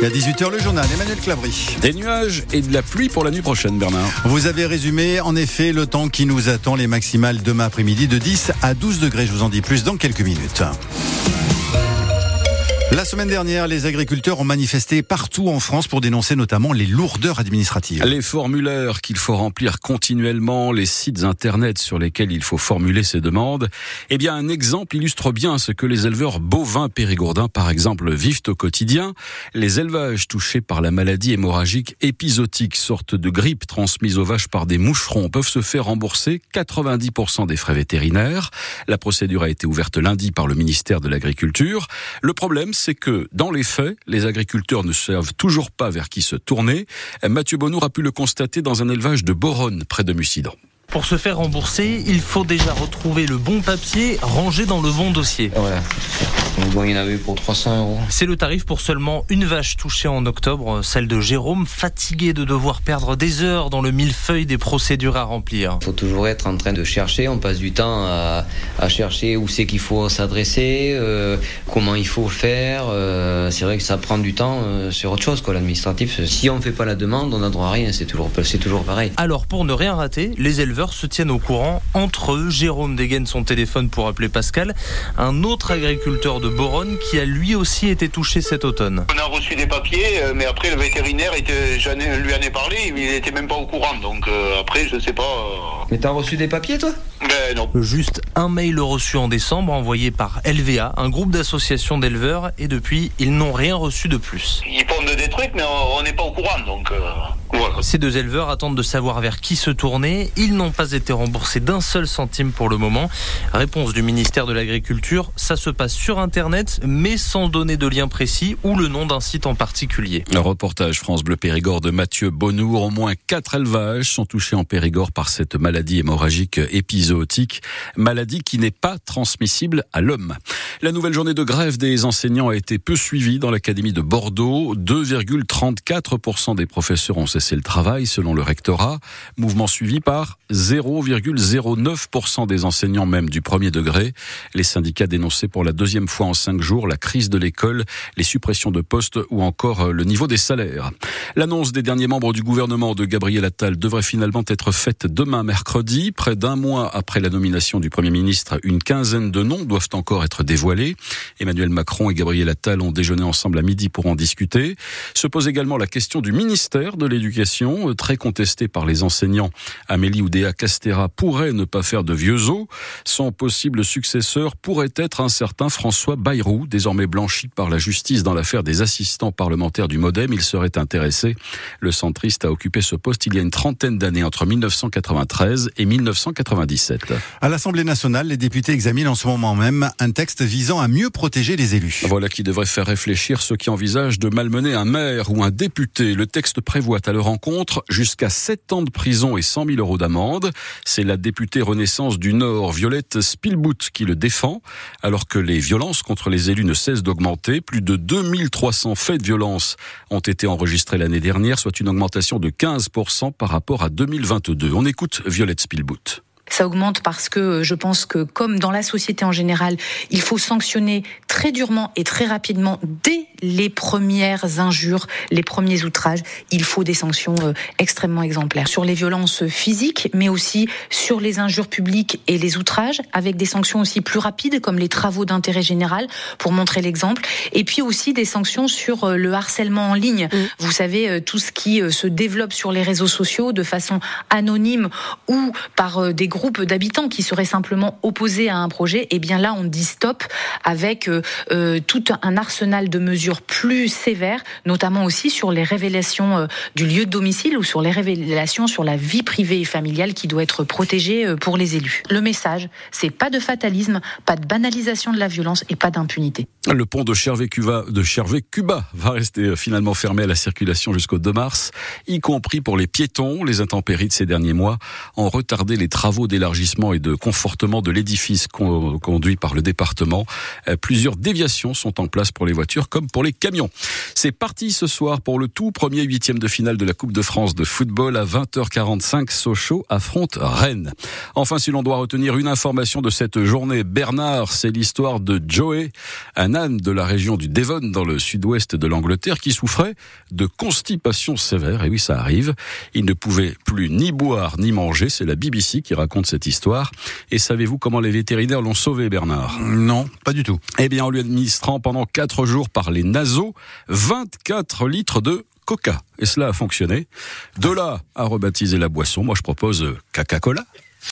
Et à 18h, le journal. Emmanuel Clavry. Des nuages et de la pluie pour la nuit prochaine, Bernard. Vous avez résumé, en effet, le temps qui nous attend, les maximales demain après-midi de 10 à 12 degrés. Je vous en dis plus dans quelques minutes. La semaine dernière, les agriculteurs ont manifesté partout en France pour dénoncer notamment les lourdeurs administratives. Les formulaires qu'il faut remplir continuellement, les sites internet sur lesquels il faut formuler ses demandes. Eh bien, un exemple illustre bien ce que les éleveurs bovins périgourdins, par exemple, vivent au quotidien. Les élevages touchés par la maladie hémorragique épisodique, sorte de grippe transmise aux vaches par des moucherons, peuvent se faire rembourser 90% des frais vétérinaires. La procédure a été ouverte lundi par le ministère de l'Agriculture. Le problème, c'est que dans les faits, les agriculteurs ne savent toujours pas vers qui se tourner. Mathieu Bonnour a pu le constater dans un élevage de Boronne, près de Mucident. Pour se faire rembourser, il faut déjà retrouver le bon papier rangé dans le bon dossier. Bon, il y en avait pour 300 euros. C'est le tarif pour seulement une vache touchée en octobre, celle de Jérôme, fatigué de devoir perdre des heures dans le millefeuille des procédures à remplir. Il faut toujours être en train de chercher. On passe du temps à, à chercher où c'est qu'il faut s'adresser, euh, comment il faut faire. Euh, c'est vrai que ça prend du temps euh, sur autre chose, quoi, l'administratif. Si on ne fait pas la demande, on n'a droit à rien. C'est toujours, c'est toujours pareil. Alors, pour ne rien rater, les éleveurs se tiennent au courant. Entre eux, Jérôme dégaine son téléphone pour appeler Pascal, un autre agriculteur de Boronne qui a lui aussi été touché cet automne. On a reçu des papiers, euh, mais après le vétérinaire était, j'en ai- lui en ai parlé, il n'était même pas au courant. Donc euh, après, je sais pas. euh, Mais t'as reçu des papiers, toi? Ben non. Juste un mail reçu en décembre envoyé par LVA, un groupe d'associations d'éleveurs, et depuis, ils n'ont rien reçu de plus. Ils pondent des trucs, mais on on n'est pas au courant. Donc euh, voilà. Ces deux éleveurs attendent de savoir vers qui se tourner. Ils n'ont pas été remboursés d'un seul centime pour le moment. Réponse du ministère de l'Agriculture, ça se passe sur Internet, mais sans donner de lien précis ou le nom d'un site en particulier. Un reportage France Bleu Périgord de Mathieu Bonnour. Au moins quatre élevages sont touchés en Périgord par cette maladie hémorragique épizootique, maladie qui n'est pas transmissible à l'homme. La nouvelle journée de grève des enseignants a été peu suivie dans l'académie de Bordeaux. 2,34% des professeurs ont cessé le travail selon le rectorat. Mouvement suivi par 0,09% des enseignants même du premier degré. Les syndicats dénonçaient pour la deuxième fois en cinq jours la crise de l'école, les suppressions de postes ou encore euh, le niveau des salaires. L'annonce des derniers membres du gouvernement de Gabriel Attal devrait finalement être faite demain mercredi. Près d'un mois après la nomination du Premier ministre, une quinzaine de noms doivent encore être dévoilés. Emmanuel Macron et Gabriel Attal ont déjeuné ensemble à midi pour en discuter. Se pose également la question du ministère de l'Éducation, euh, très contesté par les enseignants. Amélie Oudéa Castera pourrait ne pas faire de vieux os. Son possible successeur pourrait être un certain François Bayrou, désormais blanchi par la justice dans l'affaire des assistants parlementaires du Modem. Il serait intéressé. Le centriste a occupé ce poste il y a une trentaine d'années, entre 1993 et 1997. À l'Assemblée nationale, les députés examinent en ce moment même un texte visant à mieux protéger les élus. Voilà qui devrait faire réfléchir ceux qui envisagent de malmener un maire ou un député. Le texte prévoit à leur encontre jusqu'à 7 ans de prison et 100 000 euros d'amende. C'est la députée Renaissance du Nord, Violette Spielbout, qui le défend. Alors que les violences contre les élus ne cessent d'augmenter, plus de 2300 faits de violence ont été enregistrés l'année dernière, soit une augmentation de 15% par rapport à 2022. On écoute Violette Spielbout. Ça augmente parce que je pense que, comme dans la société en général, il faut sanctionner très durement et très rapidement dès les premières injures, les premiers outrages. Il faut des sanctions euh, extrêmement exemplaires sur les violences physiques, mais aussi sur les injures publiques et les outrages, avec des sanctions aussi plus rapides, comme les travaux d'intérêt général, pour montrer l'exemple. Et puis aussi des sanctions sur euh, le harcèlement en ligne. Vous savez, euh, tout ce qui se développe sur les réseaux sociaux de façon anonyme ou par des groupes d'habitants qui seraient simplement opposés à un projet, eh bien là, on dit stop avec euh, tout un arsenal de mesures plus sévères, notamment aussi sur les révélations euh, du lieu de domicile ou sur les révélations sur la vie privée et familiale qui doit être protégée euh, pour les élus. Le message, c'est pas de fatalisme, pas de banalisation de la violence et pas d'impunité. Le pont de Chervé-Cuba de Chervé-Cuba va rester euh, finalement fermé à la circulation jusqu'au 2 mars, y compris pour les piétons. Les intempéries de ces derniers mois ont retardé les travaux d'élargissement et de confortement de l'édifice con- conduit par le département. Plusieurs déviations sont en place pour les voitures comme pour pour les camions. C'est parti ce soir pour le tout premier huitième de finale de la Coupe de France de football à 20h45. Sochaux affronte Rennes. Enfin, si l'on doit retenir une information de cette journée, Bernard, c'est l'histoire de Joey, un âne de la région du Devon dans le sud-ouest de l'Angleterre qui souffrait de constipation sévère. Et oui, ça arrive. Il ne pouvait plus ni boire ni manger. C'est la BBC qui raconte cette histoire. Et savez-vous comment les vétérinaires l'ont sauvé, Bernard? Non, pas du tout. Eh bien, en lui administrant pendant 4 jours par les naseaux 24 litres de coca. Et cela a fonctionné. De là à rebaptiser la boisson, moi je propose Coca-Cola.